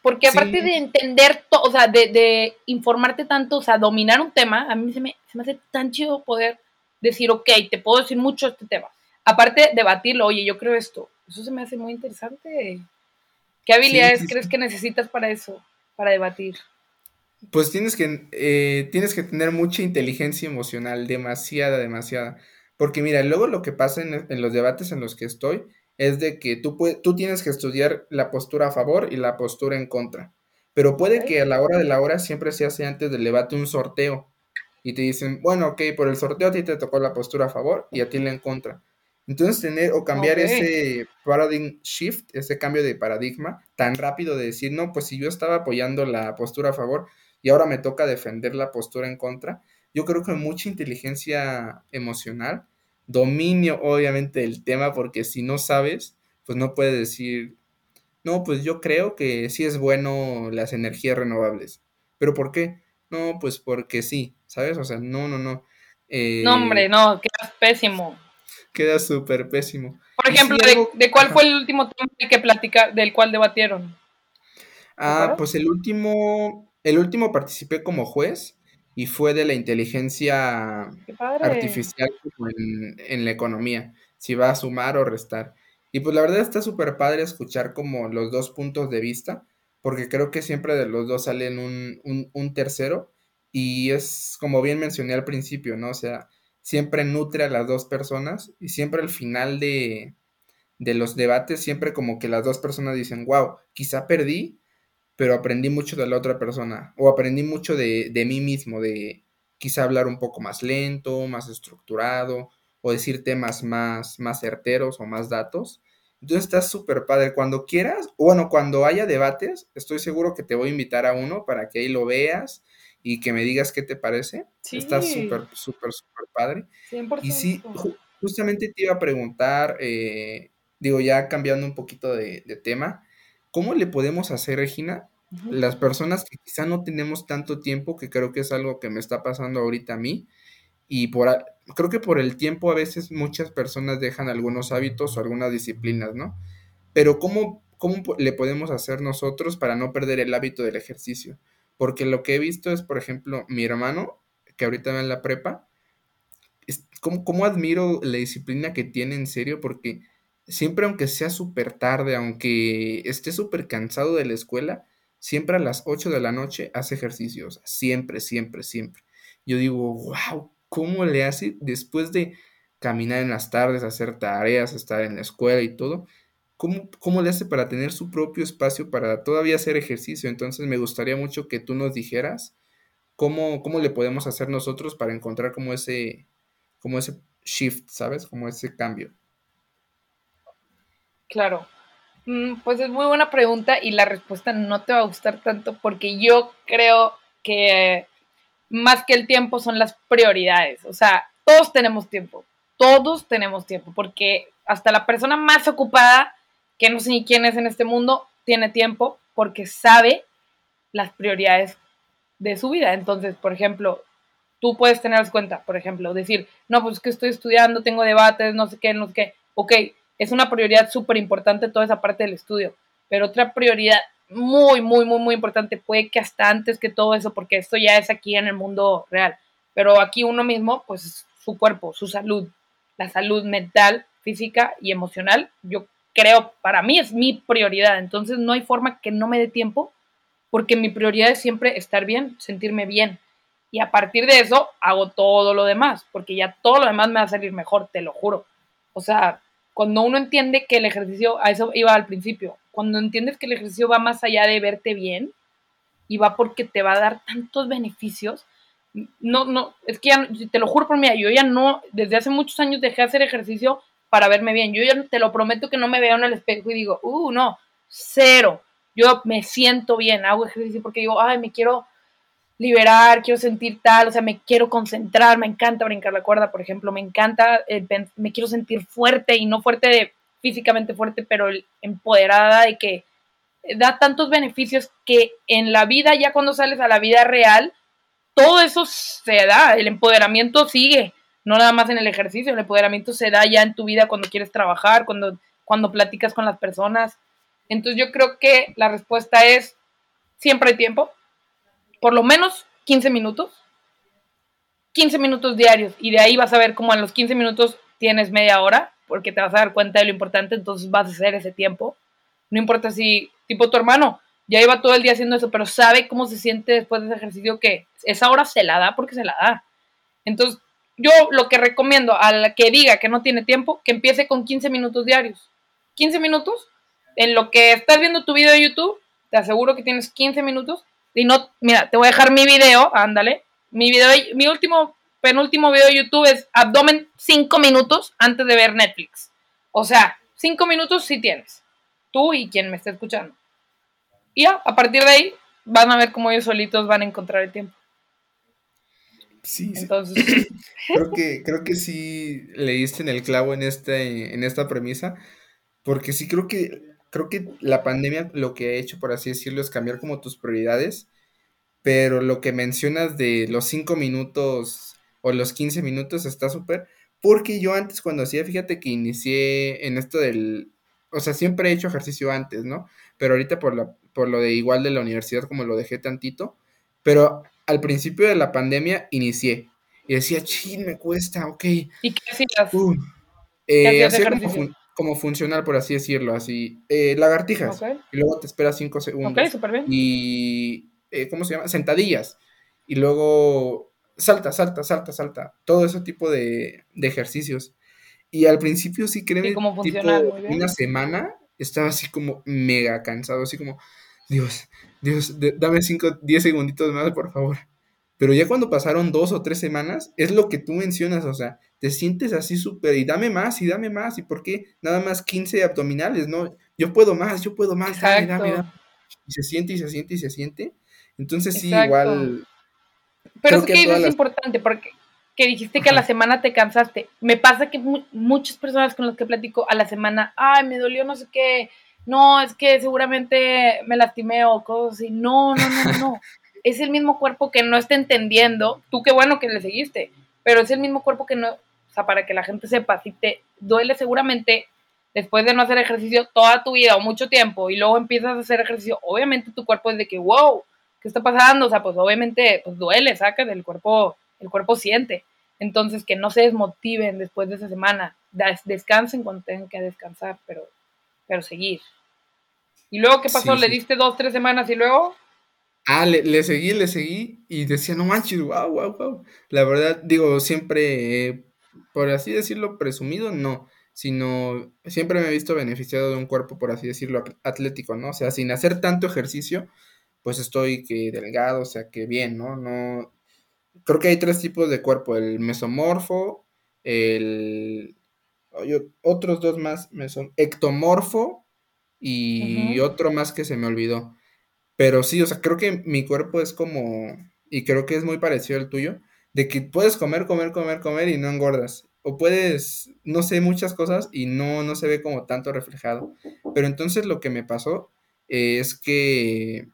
Porque aparte de entender, o sea, de, informarte tanto, o sea, dominar un tema, a mí se me, se me hace tan chido poder decir, ok, te puedo decir mucho este tema. Aparte, debatirlo, oye, yo creo esto. Eso se me hace muy interesante. ¿Qué habilidades crees que necesitas para eso, para debatir? Pues tienes que, eh, tienes que tener mucha inteligencia emocional, demasiada, demasiada. Porque mira, luego lo que pasa en, en los debates en los que estoy es de que tú, tú tienes que estudiar la postura a favor y la postura en contra. Pero puede que a la hora de la hora siempre se hace antes del debate un sorteo. Y te dicen, bueno, ok, por el sorteo a ti te tocó la postura a favor y a ti la en contra. Entonces tener o cambiar ese paradigm shift, ese cambio de paradigma tan rápido de decir, no, pues si yo estaba apoyando la postura a favor y ahora me toca defender la postura en contra, yo creo que mucha inteligencia emocional dominio obviamente del tema, porque si no sabes, pues no puedes decir, no, pues yo creo que sí es bueno las energías renovables. ¿Pero por qué? No, pues porque sí, ¿sabes? O sea, no, no, no. Eh, no, hombre, no, queda pésimo. Queda súper pésimo. Por ejemplo, de, cuál fue el último tema que platica, del cual debatieron? Ah, pues el último, el último participé como juez y fue de la inteligencia artificial en, la economía, si va a sumar o restar. Y pues la verdad está súper padre escuchar como los dos puntos de vista, porque creo que siempre de los dos salen un, un, tercero y es como bien mencioné al principio, ¿no? O sea, siempre nutre a las dos personas y siempre al final de, de los debates, siempre como que las dos personas dicen, wow, quizá perdí, pero aprendí mucho de la otra persona o aprendí mucho de, mí mismo, de quizá hablar un poco más lento, más estructurado o decir temas más, más certeros o más datos. Entonces está súper padre. Cuando quieras, bueno, cuando haya debates, estoy seguro que te voy a invitar a uno para que ahí lo veas y que me digas qué te parece. Está súper, súper, súper padre. Y sí, justamente te iba a preguntar, eh, digo, ya cambiando un poquito de, de tema, ¿Cómo le podemos hacer, Regina? Las personas que quizá no tenemos tanto tiempo, que creo que es algo que me está pasando ahorita a mí, y por, creo que por el tiempo a veces muchas personas dejan algunos hábitos o algunas disciplinas, ¿no? Pero ¿cómo, cómo le podemos hacer nosotros para no perder el hábito del ejercicio? Porque lo que he visto es, por ejemplo, mi hermano, que ahorita va en la prepa, ¿cómo, ¿cómo, admiro la disciplina que tiene en serio? Porque siempre, aunque sea súper tarde, aunque esté súper cansado de la escuela, siempre a las 8 de la noche hace ejercicios. Siempre, siempre, siempre. Yo digo, wow, ¿cómo le hace después de caminar en las tardes, hacer tareas, estar en la escuela y todo? ¿Cómo, ¿Cómo le hace para tener su propio espacio para todavía hacer ejercicio? Entonces me gustaría mucho que tú nos dijeras cómo, cómo le podemos hacer nosotros para encontrar como ese, como ese shift, ¿sabes? Como ese cambio. Claro. Mm, pues es muy buena pregunta y la respuesta no te va a gustar tanto porque yo creo que más que el tiempo son las prioridades. O sea, todos tenemos tiempo, todos tenemos tiempo, porque hasta la persona más ocupada, que no sé ni quién es en este mundo, tiene tiempo porque sabe las prioridades de su vida. Entonces, por ejemplo, tú puedes tener cuenta, por ejemplo, decir, no, pues que estoy estudiando, tengo debates, no sé qué, no sé qué. Ok, es una prioridad súper importante toda esa parte del estudio, pero otra prioridad muy, muy, muy, muy importante, puede que hasta antes que todo eso, porque esto ya es aquí en el mundo real, pero aquí uno mismo, pues su cuerpo, su salud, la salud mental, física y emocional, yo creo, para mí es mi prioridad, entonces no hay forma que no me dé tiempo, porque mi prioridad es siempre estar bien, sentirme bien, y a partir de eso hago todo lo demás, porque ya todo lo demás me va a salir mejor, te lo juro. O sea, cuando uno entiende que el ejercicio, a eso iba al principio, cuando entiendes que el ejercicio va más allá de verte bien y va porque te va a dar tantos beneficios, no, no, es que ya, te lo juro por mí, yo ya no, desde hace muchos años dejé de hacer ejercicio para verme bien, yo ya te lo prometo que no me veo en el espejo y digo, uh, no, cero, yo me siento bien, hago ejercicio porque digo, ay, me quiero liberar, quiero sentir tal, o sea, me quiero concentrar, me encanta brincar la cuerda, por ejemplo, me encanta, me quiero sentir fuerte y no fuerte físicamente fuerte, pero empoderada de que da tantos beneficios que en la vida, ya cuando sales a la vida real, todo eso se da, el empoderamiento sigue, no nada más en el ejercicio, el empoderamiento se da ya en tu vida cuando quieres trabajar, cuando, cuando platicas con las personas. Entonces yo creo que la respuesta es, siempre hay tiempo, por lo menos 15 minutos. 15 minutos diarios y de ahí vas a ver cómo a los 15 minutos tienes media hora porque te vas a dar cuenta de lo importante, entonces vas a hacer ese tiempo. No importa si, tipo tu hermano, ya iba todo el día haciendo eso, pero sabe cómo se siente después de ese ejercicio que esa hora se la da porque se la da. Entonces, yo lo que recomiendo a la que diga que no tiene tiempo, que empiece con 15 minutos diarios. 15 minutos, en lo que estás viendo tu video de YouTube, te aseguro que tienes 15 minutos y no, mira, te voy a dejar mi video, ándale. Mi video, mi último, penúltimo video de YouTube es abdomen 5 minutos antes de ver Netflix. O sea, 5 minutos sí tienes. Tú y quien me esté escuchando. Y ya, a partir de ahí, van a ver cómo ellos solitos van a encontrar el tiempo. Sí, Entonces, creo que, creo que sí leíste en el clavo en, este, en esta premisa, porque sí creo que creo que la pandemia lo que ha hecho, por así decirlo, es cambiar como tus prioridades, pero lo que mencionas de los 5 minutos o los 15 minutos está súper, porque yo antes cuando hacía, fíjate que inicié en esto del, o sea, siempre he hecho ejercicio antes, ¿no? Pero ahorita por, la, por lo de igual de la universidad como lo dejé tantito, pero al principio de la pandemia inicié y decía, ching, me cuesta, ok. ¿Y qué hacías? Uh, eh, hacía como, como funcional, por así decirlo, así. Eh, lagartijas. Y luego te esperas cinco segundos. Ok, súper bien. Y, eh, ¿cómo se llama? Sentadillas. Y luego salta, salta, salta, salta. Todo ese tipo de, ejercicios. Y al principio sí, créeme, tipo, una semana estaba así como mega cansado, así como, Dios, Dios, dame cinco, diez segunditos más, por favor. Pero ya cuando pasaron dos o tres semanas, es lo que tú mencionas, o sea, te sientes así súper y dame más y dame más. ¿Y por qué nada más 15 abdominales? No, yo puedo más, yo puedo más, dame, dame, dame. Y se siente y se siente y se siente. Entonces sí, igual. Pero es que, es importante porque que dijiste que a la semana te cansaste. Me pasa que muchas personas con las que platico a la semana, ay, me dolió no sé qué, no, es que seguramente me lastimé o cosas así. No, no, no, no. es el mismo cuerpo que no está entendiendo, tú qué bueno que le seguiste, pero es el mismo cuerpo que no, sea, para que la gente sepa, si te duele seguramente después de no hacer ejercicio toda tu vida o mucho tiempo y luego empiezas a hacer ejercicio, obviamente tu cuerpo es de que, wow, ¿qué está pasando? O sea, pues obviamente pues duele, saca del cuerpo, el cuerpo siente. Entonces, que no se desmotiven después de esa semana, descansen cuando tengan que descansar, pero, pero seguir. ¿Y luego qué pasó? ¿Le diste dos, tres semanas y luego? Ah, le, seguí, le seguí y decía, no manches, wow, wow, wow. La verdad, digo, siempre, por así decirlo, presumido, no sino siempre me he visto beneficiado de un cuerpo, por así decirlo, atlético, ¿no? O sea, sin hacer tanto ejercicio, pues estoy que delgado, o sea, que bien, ¿no? No, creo que hay tres tipos de cuerpo, el mesomorfo, el, otros dos más, meso, ectomorfo y otro más que se me olvidó. Pero sí, o sea, creo que mi cuerpo es como, y creo que es muy parecido al tuyo, de que puedes comer, comer, comer, comer y no engordas o puedes, no sé, muchas cosas y no, no se ve como tanto reflejado. Pero entonces lo que me pasó es que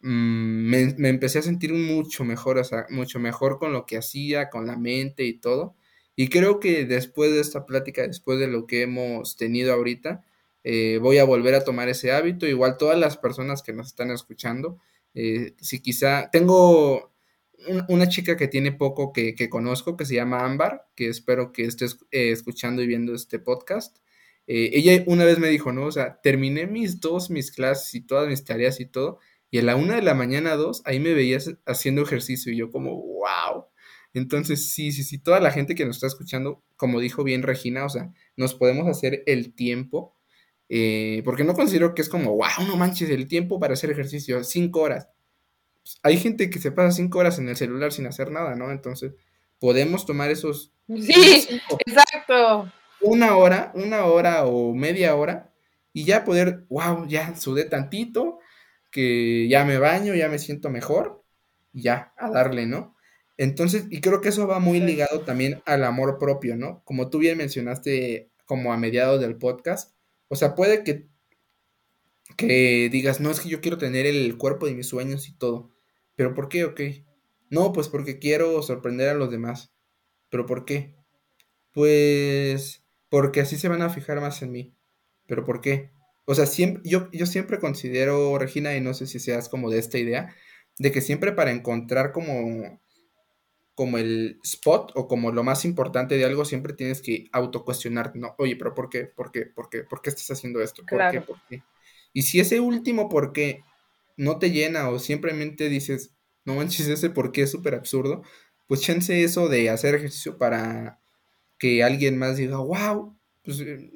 mm, me, me, empecé a sentir mucho mejor, o sea, mucho mejor con lo que hacía, con la mente y todo. Y creo que después de esta plática, después de lo que hemos tenido ahorita, eh, voy a volver a tomar ese hábito. Igual todas las personas que nos están escuchando, eh, si quizá tengo una chica que tiene poco que, conozco, que se llama Ámbar, que espero que estés eh, escuchando y viendo este podcast. Eh, ella una vez me dijo, ¿no? O sea, terminé mis dos, mis clases y todas mis tareas y todo, y a la una de la mañana, dos, ahí me veías haciendo ejercicio y yo como, wow. Entonces, sí, sí, sí, toda la gente que nos está escuchando, como dijo bien Regina, o sea, nos podemos hacer el tiempo, eh, porque no considero que es como, wow, no manches, el tiempo para hacer ejercicio, cinco horas hay gente que se pasa cinco horas en el celular sin hacer nada, ¿no? Entonces, podemos tomar esos... Sí, exacto. Una hora, una hora o media hora y ya poder, wow, ya sudé tantito, que ya me baño, ya me siento mejor, y ya, a darle, ¿no? Entonces, y creo que eso va muy ligado también al amor propio, ¿no? Como tú bien mencionaste como a mediados del podcast, o sea, puede que, que digas, no, es que yo quiero tener el cuerpo de mis sueños y todo, ¿Pero por qué? Ok. No, pues porque quiero sorprender a los demás. ¿Pero por qué? Pues porque así se van a fijar más en mí. ¿Pero por qué? O sea, siempre, yo, yo siempre considero, Regina, y no sé si seas como de esta idea, de que siempre para encontrar como, como el spot o como lo más importante de algo, siempre tienes que autocuestionarte, ¿no? Oye, pero ¿por qué? ¿Por qué? ¿Por qué? ¿Por qué estás haciendo esto? ¿Por qué? ¿Por qué? Y si ese último por qué no te llena o simplemente dices, no manches ese porque es súper absurdo, pues chance eso de hacer ejercicio para que alguien más diga, wow, pues eh,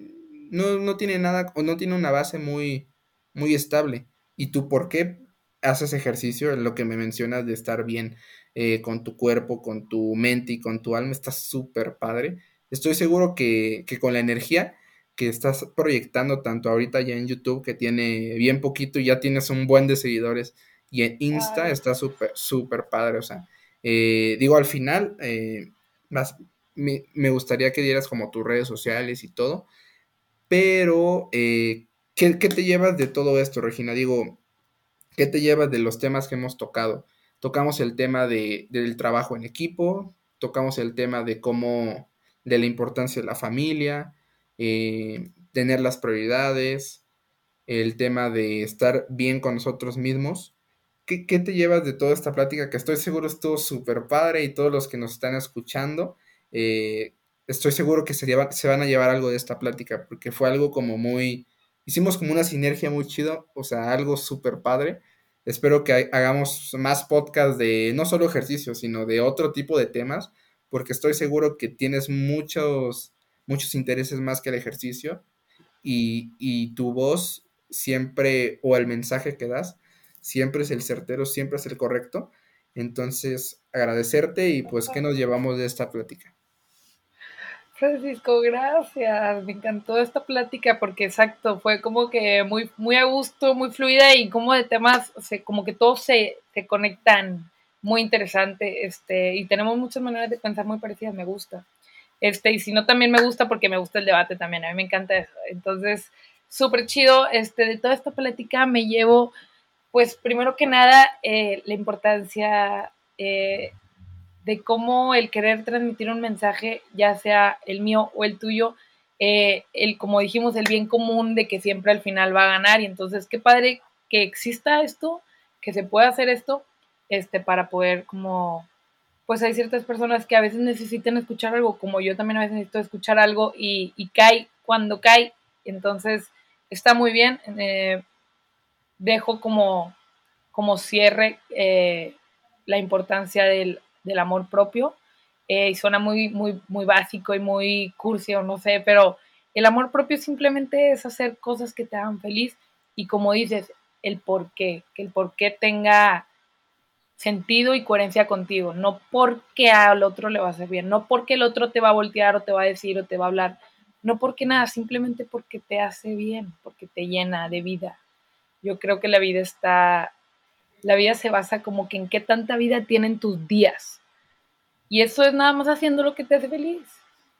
no, no tiene nada o no tiene una base muy, muy estable. ¿Y tú por qué haces ejercicio? Lo que me mencionas de estar bien eh, con tu cuerpo, con tu mente y con tu alma, está súper padre. Estoy seguro que, que con la energía que estás proyectando tanto ahorita ya en YouTube, que tiene bien poquito y ya tienes un buen de seguidores, y en Insta está súper, súper padre, o sea, eh, digo, al final, eh, más, me, gustaría que dieras como tus redes sociales y todo, pero, eh, ¿qué, te llevas de todo esto, Regina? Digo, ¿qué te llevas de los temas que hemos tocado? Tocamos el tema de, del trabajo en equipo, tocamos el tema de cómo, de la importancia de la familia, eh, tener las prioridades, el tema de estar bien con nosotros mismos. ¿Qué, te llevas de toda esta plática? Que estoy seguro estuvo súper padre y todos los que nos están escuchando, eh, estoy seguro que se, se van a llevar algo de esta plática, porque fue algo como muy, hicimos como una sinergia muy chido, o sea, algo súper padre. Espero que hagamos más podcasts de no solo ejercicio, sino de otro tipo de temas, porque estoy seguro que tienes muchos muchos intereses más que el ejercicio y, tu voz siempre, o el mensaje que das, siempre es el certero, siempre es el correcto. Entonces, agradecerte y pues, ¿qué nos llevamos de esta plática? Francisco, gracias. Me encantó esta plática porque exacto, fue como que muy, muy a gusto, muy fluida y como de temas, como que todos se, se, conectan muy interesante. Este, y tenemos muchas maneras de pensar muy parecidas, me gusta. Este, y si no, también me gusta porque me gusta el debate también, a mí me encanta eso. Entonces, súper chido, este, de toda esta plática me llevo, pues, primero que nada, eh, la importancia eh, de cómo el querer transmitir un mensaje, ya sea el mío o el tuyo, eh, el, como dijimos, el bien común de que siempre al final va a ganar. Y entonces, qué padre que exista esto, que se pueda hacer esto, este, para poder como, pues hay ciertas personas que a veces necesitan escuchar algo, como yo también a veces necesito escuchar algo y, y cae cuando cae. Entonces, está muy bien. Eh, dejo como, como cierre eh, la importancia del, del amor propio eh, y suena muy, muy, muy básico y muy cursi no sé, pero el amor propio simplemente es hacer cosas que te hagan feliz y como dices, el por qué, que el por qué tenga sentido y coherencia contigo, no porque al otro le va a hacer bien, no porque el otro te va a voltear o te va a decir o te va a hablar, no porque nada, simplemente porque te hace bien, porque te llena de vida. Yo creo que la vida está, la vida se basa como que en qué tanta vida tienen tus días, y eso es nada más haciendo lo que te hace feliz,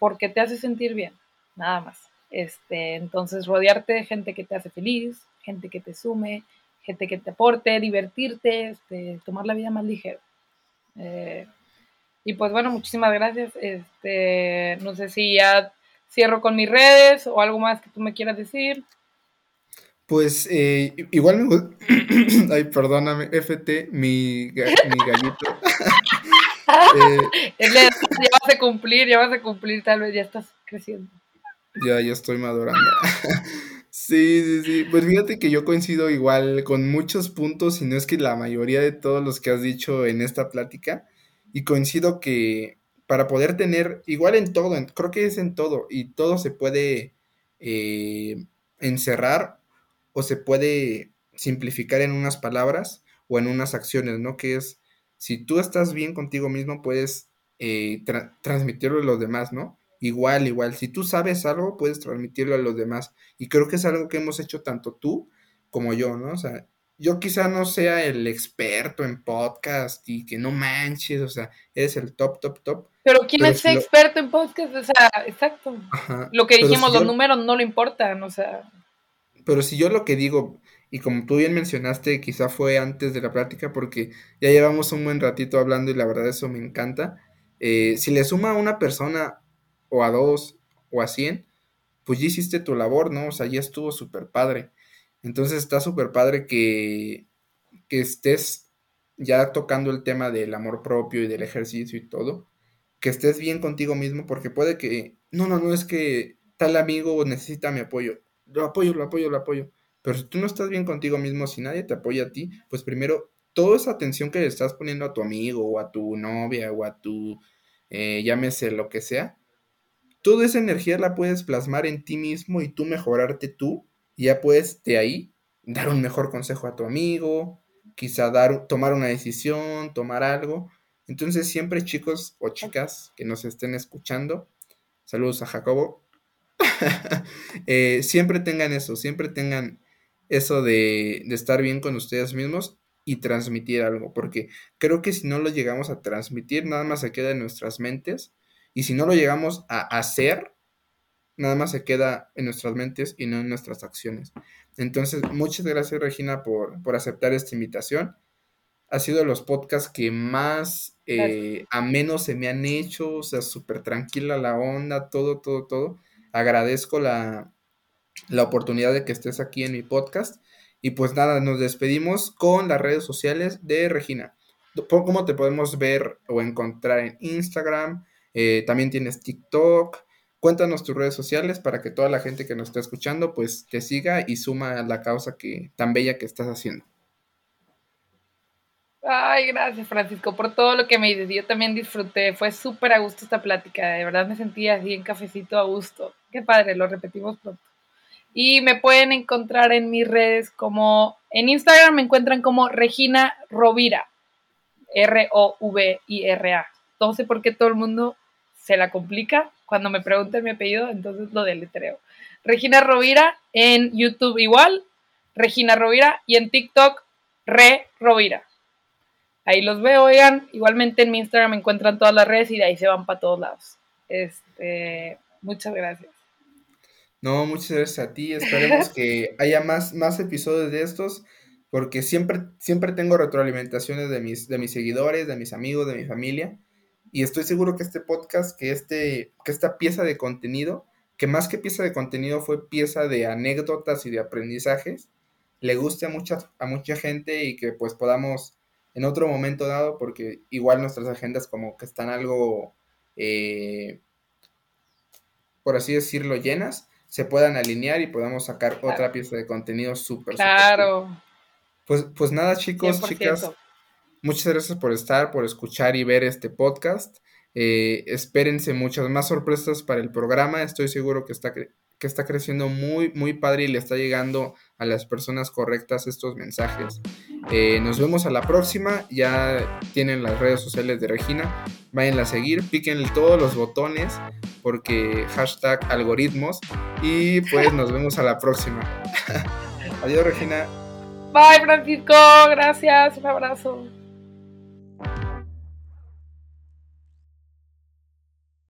porque te hace sentir bien, nada más. Este, entonces, rodearte de gente que te hace feliz, gente que te sume, gente que te aporte, divertirte, este, tomar la vida más ligera. Eh, y pues bueno, muchísimas gracias. Este, no sé si ya cierro con mis redes o algo más que tú me quieras decir. Pues eh, igual me Ay, perdóname, FT, mi, mi gallito. eh, ya vas a cumplir, ya vas a cumplir, tal vez ya estás creciendo. Ya, ya estoy madurando. Sí, sí, sí. Pues fíjate que yo coincido igual con muchos puntos, y no es que la mayoría de todos los que has dicho en esta plática, y coincido que para poder tener, igual en todo, creo que es en todo, y todo se puede eh, encerrar o se puede simplificar en unas palabras o en unas acciones, ¿no? Que es si tú estás bien contigo mismo, puedes eh, transmitirlo a los demás, ¿no? Igual, igual, si tú sabes algo, puedes transmitirlo a los demás. Y creo que es algo que hemos hecho tanto tú como yo, ¿no? O sea, yo quizá no sea el experto en podcast y que no manches, o sea, eres el top, top, top. Pero ¿quién es experto en podcast? O sea, exacto. lo que dijimos, los números no le importan, o sea. Pero si yo lo que digo, y como tú bien mencionaste, quizá fue antes de la práctica porque ya llevamos un buen ratito hablando y la verdad eso me encanta. Eh, si le suma a una persona o a dos o a cien, pues ya hiciste tu labor, ¿no? O sea, ya estuvo súper padre. Entonces está súper padre que, que estés ya tocando el tema del amor propio y del ejercicio y todo, que estés bien contigo mismo porque puede que, no, no, no es que tal amigo necesita mi apoyo, lo apoyo, lo apoyo, lo apoyo pero si tú no estás bien contigo mismo, si nadie te apoya a ti, pues primero, toda esa atención que le estás poniendo a tu amigo o a tu novia o a tu, eh, llámese lo que sea, toda esa energía la puedes plasmar en ti mismo y tú mejorarte tú, ya puedes de ahí dar un mejor consejo a tu amigo, quizá dar, tomar una decisión, tomar algo. Entonces siempre chicos o chicas que nos estén escuchando, saludos a Jacobo, eh, siempre tengan eso, siempre tengan eso de, estar bien con ustedes mismos y transmitir algo, porque creo que si no lo llegamos a transmitir, nada más se queda en nuestras mentes, y si no lo llegamos a hacer, nada más se queda en nuestras mentes y no en nuestras acciones. Entonces, muchas gracias Regina por, por aceptar esta invitación. Ha sido de los podcasts que más eh, a menos se me han hecho, o sea, súper tranquila la onda, todo, todo, todo. Agradezco la, la oportunidad de que estés aquí en mi podcast. Y pues nada, nos despedimos con las redes sociales de Regina. ¿Cómo te podemos ver o encontrar en Instagram? Eh, también tienes TikTok. Cuéntanos tus redes sociales para que toda la gente que nos está escuchando pues te siga y suma a la causa que tan bella que estás haciendo. Ay, gracias Francisco por todo lo que me dices. Yo también disfruté, fue súper a gusto esta plática, de verdad me sentía así en cafecito a gusto. Qué padre, lo repetimos pronto. Y me pueden encontrar en mis redes como, en Instagram me encuentran como Regina Rovira, R-O-V-I-R-A. No sé por qué todo el mundo se la complica cuando me preguntan mi apellido, entonces lo deletreo. Regina Rovira en YouTube igual, Regina Rovira y en TikTok Re Rovira. Ahí los veo, oigan. Igualmente en mi Instagram me encuentran todas las redes y de ahí se van para todos lados. Este, muchas gracias. No, muchas gracias a ti. Esperemos que haya más, más episodios de estos, porque siempre, siempre tengo retroalimentaciones de mis, de mis seguidores, de mis amigos, de mi familia. Y estoy seguro que este podcast, que, este, que esta pieza de contenido, que más que pieza de contenido fue pieza de anécdotas y de aprendizajes, le guste a mucha, a mucha gente y que pues podamos en otro momento dado, porque igual nuestras agendas como que están algo, eh, por así decirlo, llenas, se puedan alinear y podamos sacar otra pieza de contenido súper. Claro. pues, pues nada, chicos, chicas, muchas gracias por estar, por escuchar y ver este podcast. Eh, espérense muchas más sorpresas para el programa. Estoy seguro que está, que está creciendo muy, muy padre y le está llegando a las personas correctas estos mensajes. Eh, nos vemos a la próxima. Ya tienen las redes sociales de Regina. Vayan a seguir, piquen todos los botones porque hashtag algoritmos. Y pues nos vemos a la próxima. Adiós, Regina. Bye, Francisco. Gracias. Un abrazo.